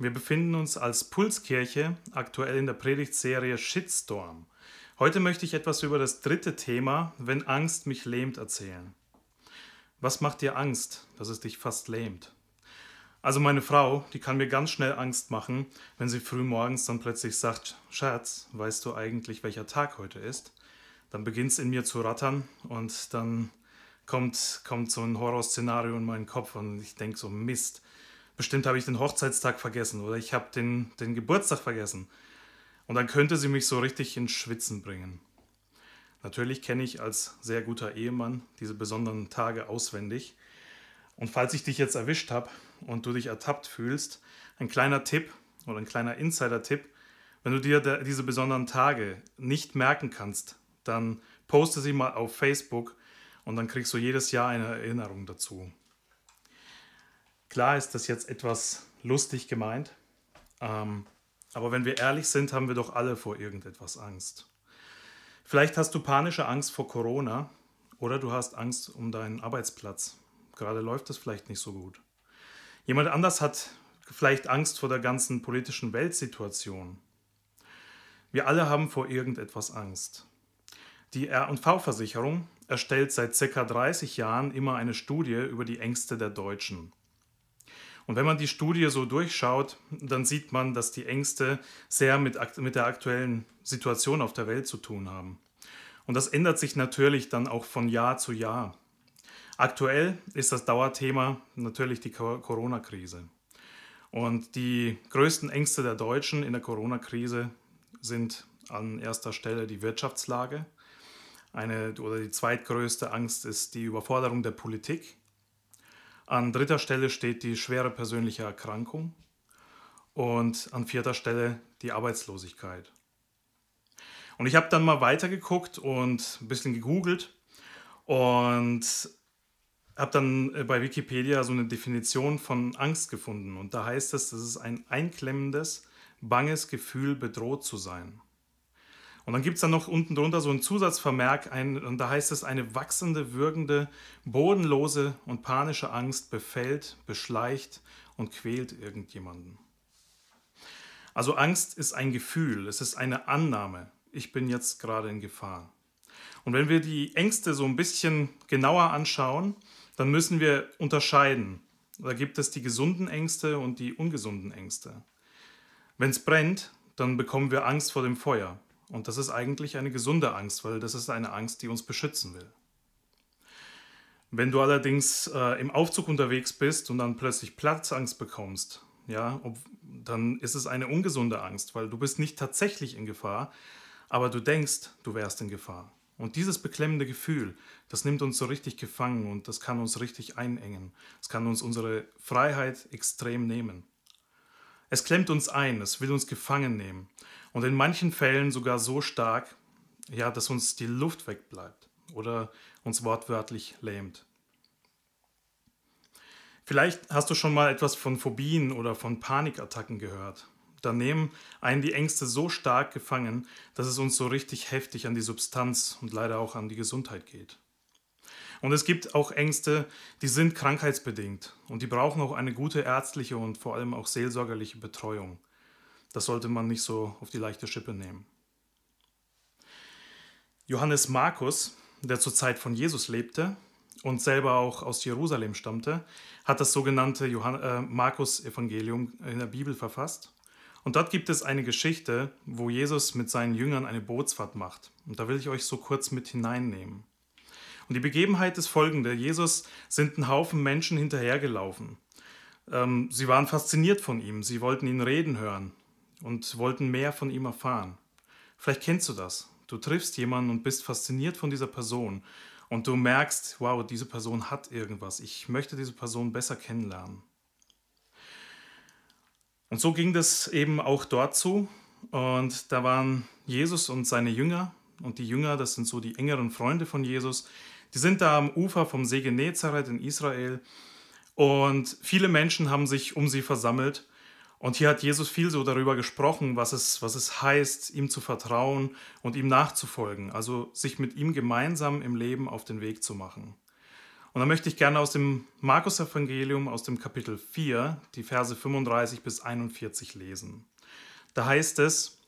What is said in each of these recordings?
Wir befinden uns als Pulskirche aktuell in der Predigtserie Shitstorm. Heute möchte ich etwas über das dritte Thema, wenn Angst mich lähmt, erzählen. Was macht dir Angst, dass es dich fast lähmt? Also meine Frau, die kann mir ganz schnell Angst machen, wenn sie früh morgens dann plötzlich sagt, Schatz, weißt du eigentlich, welcher Tag heute ist? Dann beginnt es in mir zu rattern und dann kommt, kommt so ein Horrorszenario in meinen Kopf und ich denke so, Mist, bestimmt habe ich den Hochzeitstag vergessen oder ich habe den, den Geburtstag vergessen. Und dann könnte sie mich so richtig ins Schwitzen bringen. Natürlich kenne ich als sehr guter Ehemann diese besonderen Tage auswendig. Und falls ich dich jetzt erwischt habe und du dich ertappt fühlst, ein kleiner Tipp oder ein kleiner Insider-Tipp, wenn du dir diese besonderen Tage nicht merken kannst, dann poste sie mal auf Facebook und dann kriegst du jedes Jahr eine Erinnerung dazu. Klar ist das jetzt etwas lustig gemeint, ähm, aber wenn wir ehrlich sind, haben wir doch alle vor irgendetwas Angst. Vielleicht hast du panische Angst vor Corona oder du hast Angst um deinen Arbeitsplatz. Gerade läuft es vielleicht nicht so gut. Jemand anders hat vielleicht Angst vor der ganzen politischen Weltsituation. Wir alle haben vor irgendetwas Angst. Die R&V-Versicherung erstellt seit ca. 30 Jahren immer eine Studie über die Ängste der Deutschen. Und wenn man die Studie so durchschaut, dann sieht man, dass die Ängste sehr mit, mit der aktuellen Situation auf der Welt zu tun haben. Und das ändert sich natürlich dann auch von Jahr zu Jahr. Aktuell ist das Dauerthema natürlich die Corona-Krise. Und die größten Ängste der Deutschen in der Corona-Krise sind an erster Stelle die Wirtschaftslage. Eine oder die zweitgrößte Angst ist die Überforderung der Politik. An dritter Stelle steht die schwere persönliche Erkrankung und an vierter Stelle die Arbeitslosigkeit. Und ich habe dann mal weitergeguckt und ein bisschen gegoogelt und habe dann äh, bei Wikipedia so eine Definition von Angst gefunden. Und da heißt es, das ist ein einklemmendes, banges Gefühl, bedroht zu sein. Und dann gibt es dann noch unten drunter so einen Zusatzvermerk, ein, und da heißt es, eine wachsende, würgende, bodenlose und panische Angst befällt, beschleicht und quält irgendjemanden. Also Angst ist ein Gefühl, es ist eine Annahme, ich bin jetzt gerade in Gefahr. Und wenn wir die Ängste so ein bisschen genauer anschauen, dann müssen wir unterscheiden. Da gibt es die gesunden Ängste und die ungesunden Ängste. Wenn es brennt, dann bekommen wir Angst vor dem Feuer. Und das ist eigentlich eine gesunde Angst, weil das ist eine Angst, die uns beschützen will. Wenn du allerdings äh, im Aufzug unterwegs bist und dann plötzlich Platzangst bekommst, ja, ob, dann ist es eine ungesunde Angst, weil du bist nicht tatsächlich in Gefahr, aber du denkst, du wärst in Gefahr. Und dieses beklemmende Gefühl, das nimmt uns so richtig gefangen und das kann uns richtig einengen. Es kann uns unsere Freiheit extrem nehmen. Es klemmt uns ein, es will uns gefangen nehmen. Und in manchen Fällen sogar so stark, ja, dass uns die Luft wegbleibt oder uns wortwörtlich lähmt. Vielleicht hast du schon mal etwas von Phobien oder von Panikattacken gehört. Da nehmen einen die Ängste so stark gefangen, dass es uns so richtig heftig an die Substanz und leider auch an die Gesundheit geht. Und es gibt auch Ängste, die sind krankheitsbedingt und die brauchen auch eine gute ärztliche und vor allem auch seelsorgerliche Betreuung. Das sollte man nicht so auf die leichte Schippe nehmen. Johannes Markus, der zur Zeit von Jesus lebte und selber auch aus Jerusalem stammte, hat das sogenannte äh, Markus-Evangelium in der Bibel verfasst. Und dort gibt es eine Geschichte, wo Jesus mit seinen Jüngern eine Bootsfahrt macht. Und da will ich euch so kurz mit hineinnehmen. Und die Begebenheit ist folgende. Jesus sind ein Haufen Menschen hinterhergelaufen. Ähm, sie waren fasziniert von ihm, sie wollten ihn reden hören und wollten mehr von ihm erfahren. Vielleicht kennst du das. Du triffst jemanden und bist fasziniert von dieser Person und du merkst, wow, diese Person hat irgendwas. Ich möchte diese Person besser kennenlernen. Und so ging das eben auch dort zu. und da waren Jesus und seine Jünger und die Jünger, das sind so die engeren Freunde von Jesus, die sind da am Ufer vom See Genezareth in Israel und viele Menschen haben sich um sie versammelt und hier hat Jesus viel so darüber gesprochen, was es, was es heißt, ihm zu vertrauen und ihm nachzufolgen, also sich mit ihm gemeinsam im Leben auf den Weg zu machen. Und da möchte ich gerne aus dem Markus-Evangelium, aus dem Kapitel 4, die Verse 35 bis 41 lesen. Da heißt es,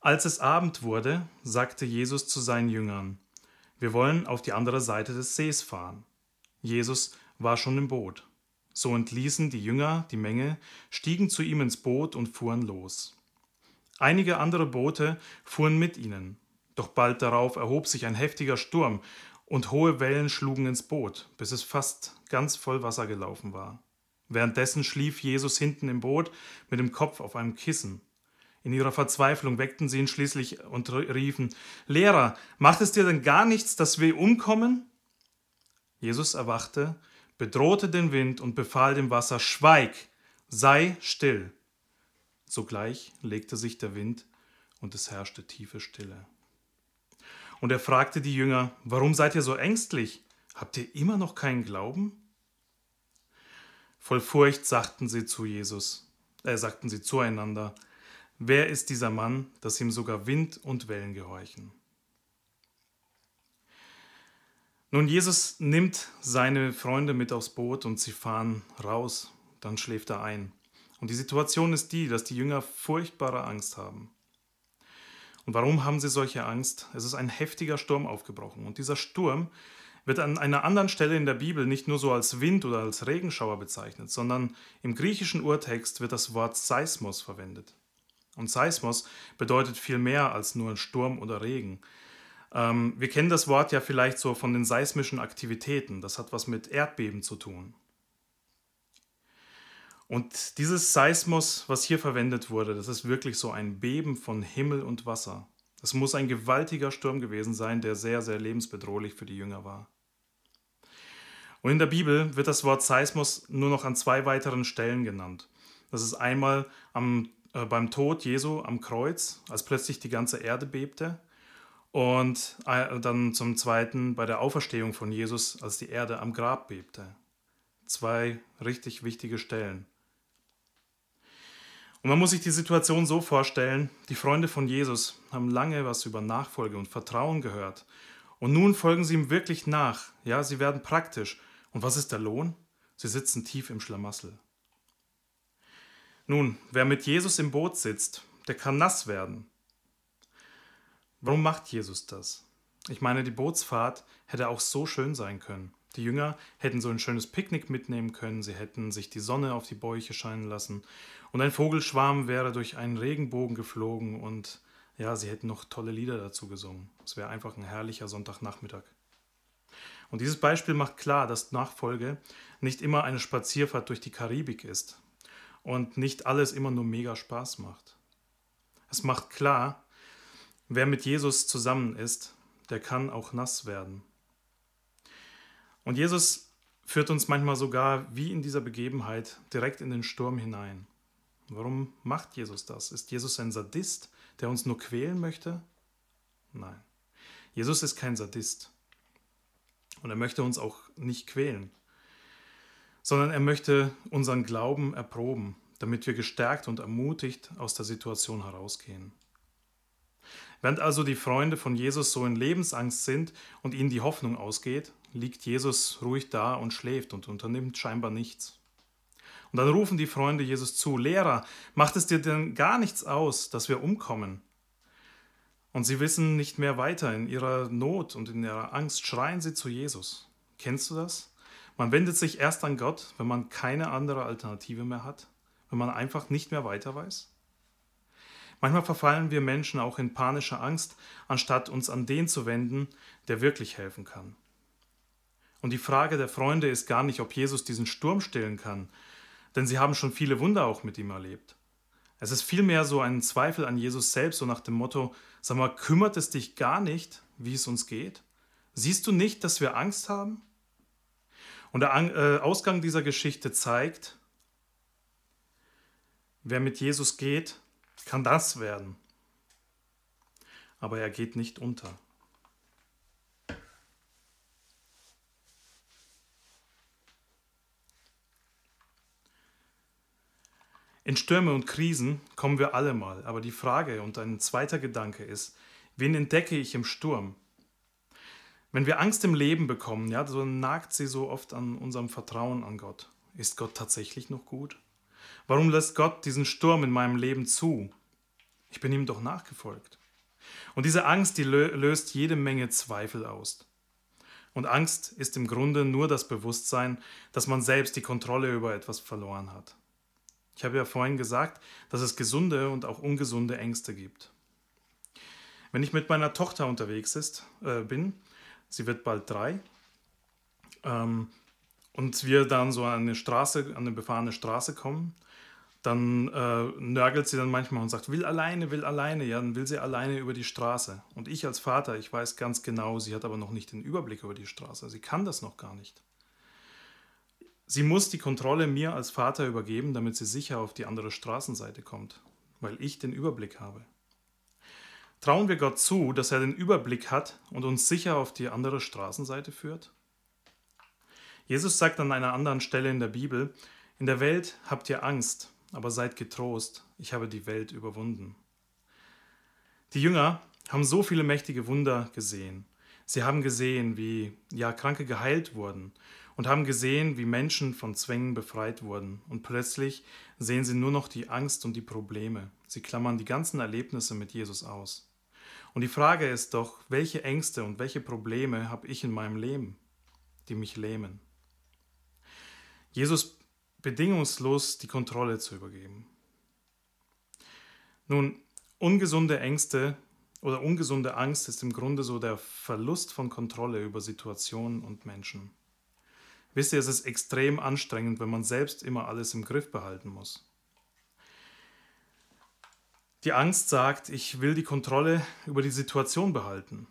als es Abend wurde, sagte Jesus zu seinen Jüngern, wir wollen auf die andere Seite des Sees fahren. Jesus war schon im Boot. So entließen die Jünger die Menge, stiegen zu ihm ins Boot und fuhren los. Einige andere Boote fuhren mit ihnen, doch bald darauf erhob sich ein heftiger Sturm, und hohe Wellen schlugen ins Boot, bis es fast ganz voll Wasser gelaufen war. Währenddessen schlief Jesus hinten im Boot mit dem Kopf auf einem Kissen. In ihrer Verzweiflung weckten sie ihn schließlich und riefen, Lehrer, macht es dir denn gar nichts, dass wir umkommen? Jesus erwachte bedrohte den Wind und befahl dem Wasser, Schweig, sei still. Sogleich legte sich der Wind und es herrschte tiefe Stille. Und er fragte die Jünger, warum seid ihr so ängstlich? Habt ihr immer noch keinen Glauben? Voll Furcht sagten sie zu Jesus, äh, sagten sie zueinander, wer ist dieser Mann, dass ihm sogar Wind und Wellen gehorchen? Nun, Jesus nimmt seine Freunde mit aufs Boot und sie fahren raus. Dann schläft er ein. Und die Situation ist die, dass die Jünger furchtbare Angst haben. Und warum haben sie solche Angst? Es ist ein heftiger Sturm aufgebrochen. Und dieser Sturm wird an einer anderen Stelle in der Bibel nicht nur so als Wind oder als Regenschauer bezeichnet, sondern im griechischen Urtext wird das Wort Seismos verwendet. Und Seismos bedeutet viel mehr als nur Sturm oder Regen. Ähm, wir kennen das Wort ja vielleicht so von den seismischen Aktivitäten. Das hat was mit Erdbeben zu tun. Und dieses Seismos, was hier verwendet wurde, das ist wirklich so ein Beben von Himmel und Wasser. Das muss ein gewaltiger Sturm gewesen sein, der sehr, sehr lebensbedrohlich für die Jünger war. Und in der Bibel wird das Wort Seismos nur noch an zwei weiteren Stellen genannt. Das ist einmal am, äh, beim Tod Jesu am Kreuz, als plötzlich die ganze Erde bebte. Und äh, dann zum Zweiten bei der Auferstehung von Jesus, als die Erde am Grab bebte. Zwei richtig wichtige Stellen. Und man muss sich die Situation so vorstellen, die Freunde von Jesus haben lange was über Nachfolge und Vertrauen gehört. Und nun folgen sie ihm wirklich nach. Ja, sie werden praktisch. Und was ist der Lohn? Sie sitzen tief im Schlamassel. Nun, wer mit Jesus im Boot sitzt, der kann nass werden. Warum macht Jesus das? Ich meine, die Bootsfahrt hätte auch so schön sein können. Die Jünger hätten so ein schönes Picknick mitnehmen können, sie hätten sich die Sonne auf die Bäuche scheinen lassen und ein Vogelschwarm wäre durch einen Regenbogen geflogen und ja, sie hätten noch tolle Lieder dazu gesungen. Es wäre einfach ein herrlicher Sonntagnachmittag. Und dieses Beispiel macht klar, dass Nachfolge nicht immer eine Spazierfahrt durch die Karibik ist und nicht alles immer nur mega Spaß macht. Es macht klar, Wer mit Jesus zusammen ist, der kann auch nass werden. Und Jesus führt uns manchmal sogar wie in dieser Begebenheit direkt in den Sturm hinein. Warum macht Jesus das? Ist Jesus ein Sadist, der uns nur quälen möchte? Nein. Jesus ist kein Sadist. Und er möchte uns auch nicht quälen, sondern er möchte unseren Glauben erproben, damit wir gestärkt und ermutigt aus der Situation herausgehen. Während also die Freunde von Jesus so in Lebensangst sind und ihnen die Hoffnung ausgeht, liegt Jesus ruhig da und schläft und unternimmt scheinbar nichts. Und dann rufen die Freunde Jesus zu, Lehrer, macht es dir denn gar nichts aus, dass wir umkommen? Und sie wissen nicht mehr weiter. In ihrer Not und in ihrer Angst schreien sie zu Jesus. Kennst du das? Man wendet sich erst an Gott, wenn man keine andere Alternative mehr hat, wenn man einfach nicht mehr weiter weiß. Manchmal verfallen wir Menschen auch in panische Angst, anstatt uns an den zu wenden, der wirklich helfen kann. Und die Frage der Freunde ist gar nicht, ob Jesus diesen Sturm stillen kann, denn sie haben schon viele Wunder auch mit ihm erlebt. Es ist vielmehr so ein Zweifel an Jesus selbst, so nach dem Motto, sag mal, kümmert es dich gar nicht, wie es uns geht? Siehst du nicht, dass wir Angst haben? Und der äh, Ausgang dieser Geschichte zeigt, wer mit Jesus geht, kann das werden. Aber er geht nicht unter. In Stürme und Krisen kommen wir alle mal, aber die Frage und ein zweiter Gedanke ist, wen entdecke ich im Sturm? Wenn wir Angst im Leben bekommen, ja, so nagt sie so oft an unserem Vertrauen an Gott. Ist Gott tatsächlich noch gut? Warum lässt Gott diesen Sturm in meinem Leben zu? Ich bin ihm doch nachgefolgt. Und diese Angst, die löst jede Menge Zweifel aus. Und Angst ist im Grunde nur das Bewusstsein, dass man selbst die Kontrolle über etwas verloren hat. Ich habe ja vorhin gesagt, dass es gesunde und auch ungesunde Ängste gibt. Wenn ich mit meiner Tochter unterwegs ist, äh, bin, sie wird bald drei, ähm, und wir dann so an eine Straße, an eine befahrene Straße kommen, dann äh, nörgelt sie dann manchmal und sagt, will alleine, will alleine, ja, dann will sie alleine über die Straße. Und ich als Vater, ich weiß ganz genau, sie hat aber noch nicht den Überblick über die Straße. Sie kann das noch gar nicht. Sie muss die Kontrolle mir als Vater übergeben, damit sie sicher auf die andere Straßenseite kommt, weil ich den Überblick habe. Trauen wir Gott zu, dass er den Überblick hat und uns sicher auf die andere Straßenseite führt? Jesus sagt an einer anderen Stelle in der Bibel, in der Welt habt ihr Angst, aber seid getrost, ich habe die Welt überwunden. Die Jünger haben so viele mächtige Wunder gesehen. Sie haben gesehen, wie ja Kranke geheilt wurden und haben gesehen, wie Menschen von Zwängen befreit wurden. Und plötzlich sehen sie nur noch die Angst und die Probleme. Sie klammern die ganzen Erlebnisse mit Jesus aus. Und die Frage ist doch, welche Ängste und welche Probleme habe ich in meinem Leben, die mich lähmen? Jesus bedingungslos die Kontrolle zu übergeben. Nun, ungesunde Ängste oder ungesunde Angst ist im Grunde so der Verlust von Kontrolle über Situationen und Menschen. Wisst ihr, es ist extrem anstrengend, wenn man selbst immer alles im Griff behalten muss. Die Angst sagt, ich will die Kontrolle über die Situation behalten,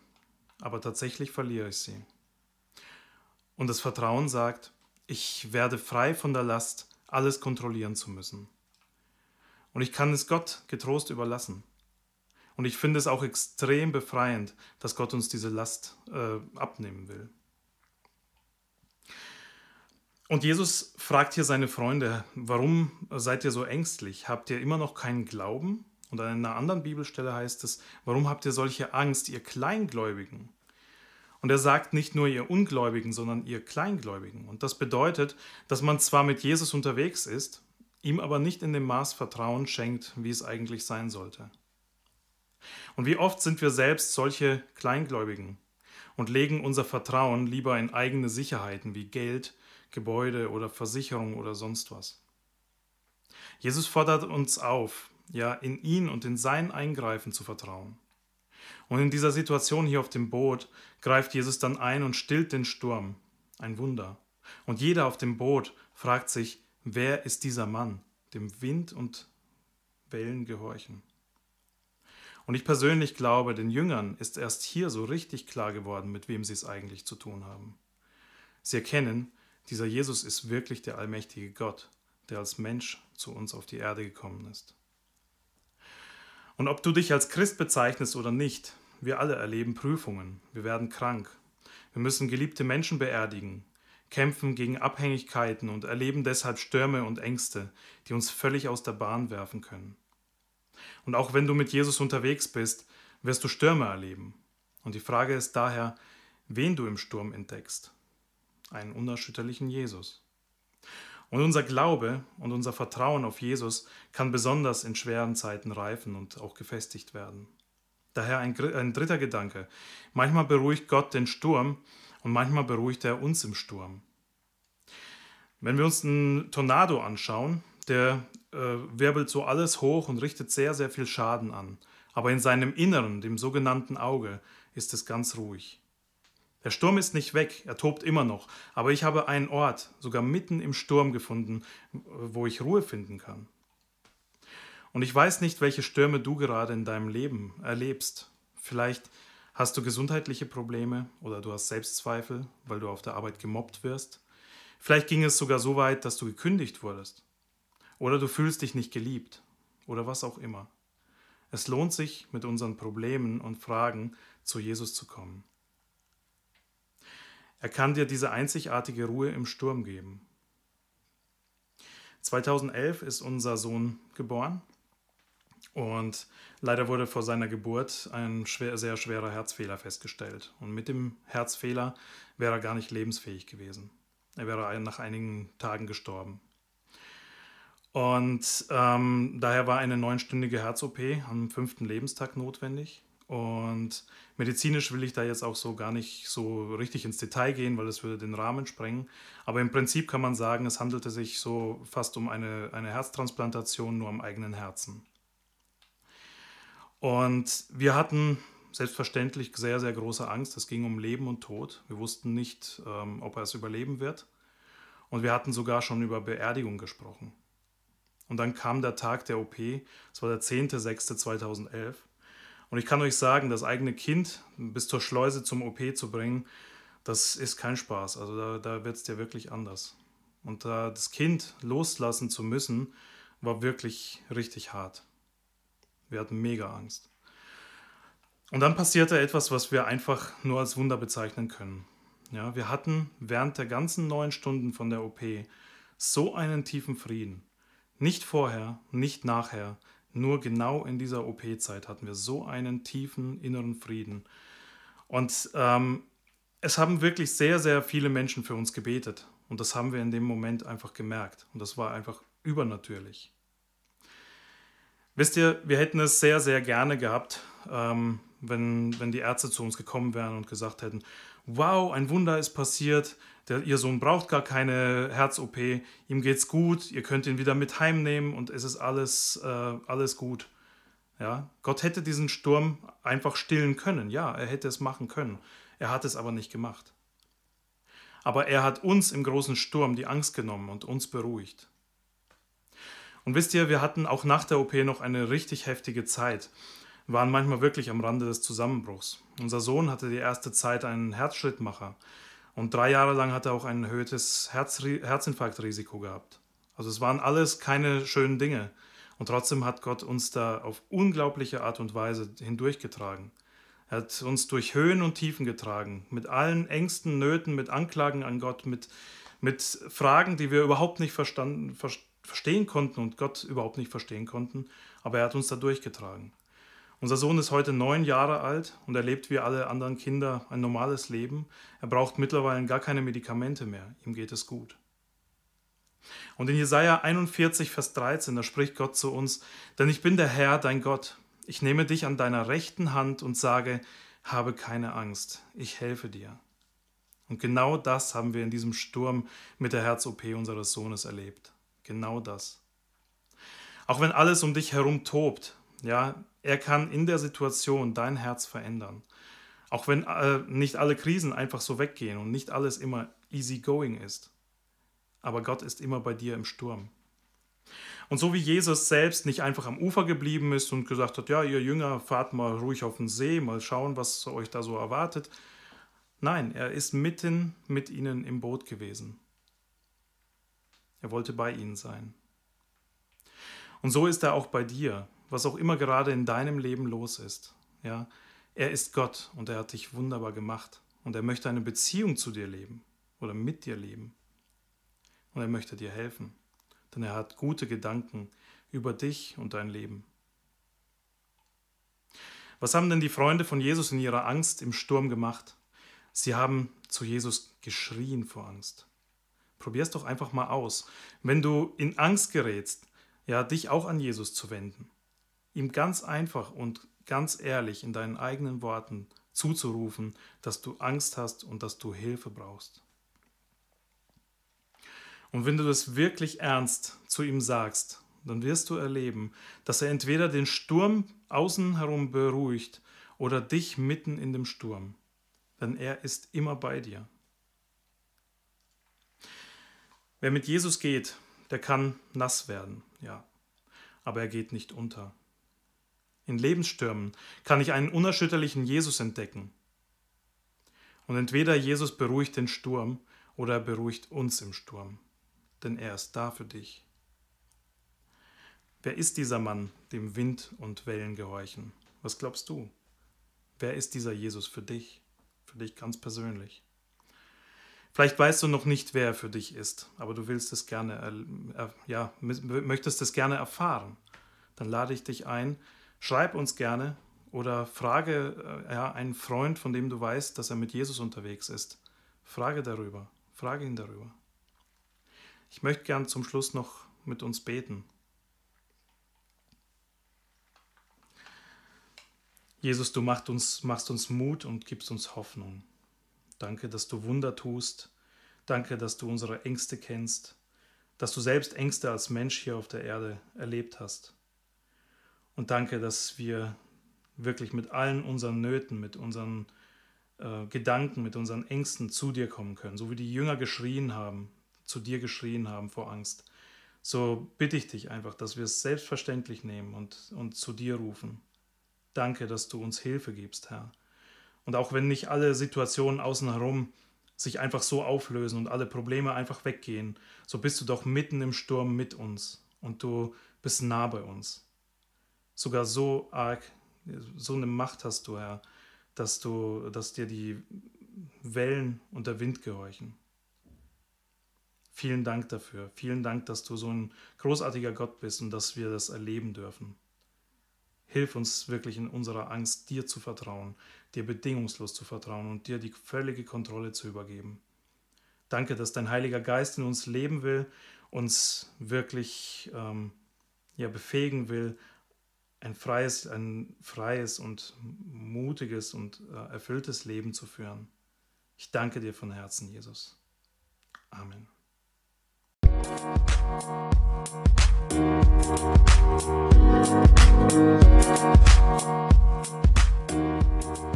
aber tatsächlich verliere ich sie. Und das Vertrauen sagt, ich werde frei von der Last, alles kontrollieren zu müssen. Und ich kann es Gott getrost überlassen. Und ich finde es auch extrem befreiend, dass Gott uns diese Last äh, abnehmen will. Und Jesus fragt hier seine Freunde, warum seid ihr so ängstlich? Habt ihr immer noch keinen Glauben? Und an einer anderen Bibelstelle heißt es, warum habt ihr solche Angst, ihr Kleingläubigen? Und er sagt nicht nur ihr Ungläubigen, sondern ihr Kleingläubigen. Und das bedeutet, dass man zwar mit Jesus unterwegs ist, ihm aber nicht in dem Maß Vertrauen schenkt, wie es eigentlich sein sollte. Und wie oft sind wir selbst solche Kleingläubigen und legen unser Vertrauen lieber in eigene Sicherheiten wie Geld, Gebäude oder Versicherung oder sonst was. Jesus fordert uns auf, ja, in ihn und in sein Eingreifen zu vertrauen. Und in dieser Situation hier auf dem Boot greift Jesus dann ein und stillt den Sturm. Ein Wunder. Und jeder auf dem Boot fragt sich, wer ist dieser Mann, dem Wind und Wellen gehorchen. Und ich persönlich glaube, den Jüngern ist erst hier so richtig klar geworden, mit wem sie es eigentlich zu tun haben. Sie erkennen, dieser Jesus ist wirklich der allmächtige Gott, der als Mensch zu uns auf die Erde gekommen ist. Und ob du dich als Christ bezeichnest oder nicht, wir alle erleben Prüfungen, wir werden krank, wir müssen geliebte Menschen beerdigen, kämpfen gegen Abhängigkeiten und erleben deshalb Stürme und Ängste, die uns völlig aus der Bahn werfen können. Und auch wenn du mit Jesus unterwegs bist, wirst du Stürme erleben. Und die Frage ist daher, wen du im Sturm entdeckst. Einen unerschütterlichen Jesus. Und unser Glaube und unser Vertrauen auf Jesus kann besonders in schweren Zeiten reifen und auch gefestigt werden. Daher ein, ein, dritter Gedanke. Manchmal beruhigt Gott den Sturm und manchmal beruhigt er uns im Sturm. Wenn wir uns einen Tornado anschauen, der äh, wirbelt so alles hoch und richtet sehr, sehr viel Schaden an. Aber in seinem Inneren, dem sogenannten Auge, ist es ganz ruhig. Der Sturm ist nicht weg, er tobt immer noch, aber ich habe einen Ort, sogar mitten im Sturm gefunden, wo ich Ruhe finden kann. Und ich weiß nicht, welche Stürme du gerade in deinem Leben erlebst. Vielleicht hast du gesundheitliche Probleme oder du hast Selbstzweifel, weil du auf der Arbeit gemobbt wirst. Vielleicht ging es sogar so weit, dass du gekündigt wurdest. Oder du fühlst dich nicht geliebt oder was auch immer. Es lohnt sich, mit unseren Problemen und Fragen zu Jesus zu kommen. Er kann dir diese einzigartige Ruhe im Sturm geben. 2011 ist unser Sohn geboren und leider wurde vor seiner Geburt ein schwer, sehr schwerer Herzfehler festgestellt. Und mit dem Herzfehler wäre er gar nicht lebensfähig gewesen. Er wäre nach einigen Tagen gestorben. Und ähm, daher war eine neunstündige Herz-OP am fünften Lebenstag notwendig. Und medizinisch will ich da jetzt auch so gar nicht so richtig ins Detail gehen, weil das würde den Rahmen sprengen. Aber im Prinzip kann man sagen, es handelte sich so fast um eine, eine Herztransplantation nur am eigenen Herzen. Und wir hatten selbstverständlich sehr, sehr große Angst. Es ging um Leben und Tod. Wir wussten nicht, ähm, ob er es überleben wird. Und wir hatten sogar schon über Beerdigung gesprochen. Und dann kam der Tag der OP, es war der 10.06.2011. Und ich kann euch sagen, das eigene Kind bis zur Schleuse zum OP zu bringen, das ist kein Spaß. Also da, da wird es dir wirklich anders. Und da das Kind loslassen zu müssen, war wirklich richtig hart. Wir hatten mega Angst. Und dann passierte etwas, was wir einfach nur als Wunder bezeichnen können. Ja, wir hatten während der ganzen neun Stunden von der OP so einen tiefen Frieden. Nicht vorher, nicht nachher, nur genau in dieser OP-Zeit hatten wir so einen tiefen inneren Frieden. Und ähm, es haben wirklich sehr, sehr viele Menschen für uns gebetet. Und das haben wir in dem Moment einfach gemerkt. Und das war einfach übernatürlich. Wisst ihr, wir hätten es sehr, sehr gerne gehabt, ähm, wenn, wenn die Ärzte zu uns gekommen wären und gesagt hätten, wow, ein Wunder ist passiert, der, ihr Sohn braucht gar keine Herz-OP, ihm geht's gut, ihr könnt ihn wieder mit heimnehmen und es ist alles, äh, alles gut. Ja, Gott hätte diesen Sturm einfach stillen können. Ja, er hätte es machen können. Er hat es aber nicht gemacht. Aber er hat uns im großen Sturm die Angst genommen und uns beruhigt. Und wisst ihr, wir hatten auch nach der OP noch eine richtig heftige Zeit. Waren manchmal wirklich am Rande des Zusammenbruchs. Unser Sohn hatte die erste Zeit einen Herzschrittmacher. Und drei Jahre lang hat er auch ein erhöhtes Herz, Herzinfarktrisiko gehabt. Also es waren alles keine schönen Dinge. Und trotzdem hat Gott uns da auf unglaubliche Art und Weise hindurchgetragen. Er hat uns durch Höhen und Tiefen getragen, mit allen Ängsten, Nöten, mit Anklagen an Gott, mit, mit Fragen, die wir überhaupt nicht verstanden, verstehen konnten und Gott überhaupt nicht verstehen konnten. Aber er hat uns da durchgetragen. Unser Sohn ist heute neun Jahre alt und er lebt wie alle anderen Kinder ein normales Leben. Er braucht mittlerweile gar keine Medikamente mehr. Ihm geht es gut. Und in Jesaja 41, Vers 13, da spricht Gott zu uns: Denn ich bin der Herr, dein Gott. Ich nehme dich an deiner rechten Hand und sage: Habe keine Angst, ich helfe dir. Und genau das haben wir in diesem Sturm mit der Herz-OP unseres Sohnes erlebt. Genau das. Auch wenn alles um dich herum tobt, ja, er kann in der Situation dein Herz verändern. Auch wenn äh, nicht alle Krisen einfach so weggehen und nicht alles immer easy going ist. Aber Gott ist immer bei dir im Sturm. Und so wie Jesus selbst nicht einfach am Ufer geblieben ist und gesagt hat, ja, ihr Jünger, fahrt mal ruhig auf den See, mal schauen, was euch da so erwartet. Nein, er ist mitten mit ihnen im Boot gewesen. Er wollte bei ihnen sein. Und so ist er auch bei dir was auch immer gerade in deinem Leben los ist. Ja, er ist Gott und er hat dich wunderbar gemacht und er möchte eine Beziehung zu dir leben oder mit dir leben. Und er möchte dir helfen, denn er hat gute Gedanken über dich und dein Leben. Was haben denn die Freunde von Jesus in ihrer Angst im Sturm gemacht? Sie haben zu Jesus geschrien vor Angst. Probier es doch einfach mal aus. Wenn du in Angst gerätst, ja, dich auch an Jesus zu wenden ihm ganz einfach und ganz ehrlich in deinen eigenen Worten zuzurufen, dass du Angst hast und dass du Hilfe brauchst. Und wenn du das wirklich ernst zu ihm sagst, dann wirst du erleben, dass er entweder den Sturm außen herum beruhigt oder dich mitten in dem Sturm. Denn er ist immer bei dir. Wer mit Jesus geht, der kann nass werden, ja, aber er geht nicht unter. In Lebensstürmen kann ich einen unerschütterlichen Jesus entdecken. Und entweder Jesus beruhigt den Sturm oder er beruhigt uns im Sturm, denn er ist da für dich. Wer ist dieser Mann, dem Wind und Wellen gehorchen? Was glaubst du? Wer ist dieser Jesus für dich? Für dich ganz persönlich. Vielleicht weißt du noch nicht, wer er für dich ist, aber du willst es gerne, ja, möchtest es gerne erfahren. Dann lade ich dich ein, schreib uns gerne oder frage äh, ja, einen Freund, von dem du weißt, dass er mit Jesus unterwegs ist. Frage darüber, frage ihn darüber. Ich möchte gern zum Schluss noch mit uns beten. Jesus, du machst uns, machst uns Mut und gibst uns Hoffnung. Danke, dass du Wunder tust. Danke, dass du unsere Ängste kennst, dass du selbst Ängste als Mensch hier auf der Erde erlebt hast. Und danke, dass wir wirklich mit allen unseren Nöten, mit unseren äh, Gedanken, mit unseren Ängsten zu dir kommen können. So wie die Jünger geschrien haben, zu dir geschrien haben vor Angst. So bitte ich dich einfach, dass wir es selbstverständlich nehmen und, und zu dir rufen. Danke, dass du uns Hilfe gibst, Herr. Und auch wenn nicht alle Situationen außen herum sich einfach so auflösen und alle Probleme einfach weggehen, so bist du doch mitten im Sturm mit uns und du bist nah bei uns. Sogar so arg, so eine Macht hast du, Herr, dass du, dass dir die Wellen und der Wind gehorchen. Vielen Dank dafür. Vielen Dank, dass du so ein großartiger Gott bist und dass wir das erleben dürfen. Hilf uns wirklich in unserer Angst, dir zu vertrauen, dir bedingungslos zu vertrauen und dir die völlige Kontrolle zu übergeben. Danke, dass dein Heiliger Geist in uns leben will, uns wirklich ähm, ja, befähigen will, ein freies, ein freies und mutiges und äh, erfülltes Leben zu führen. Ich danke dir von Herzen, Jesus. Amen.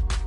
You.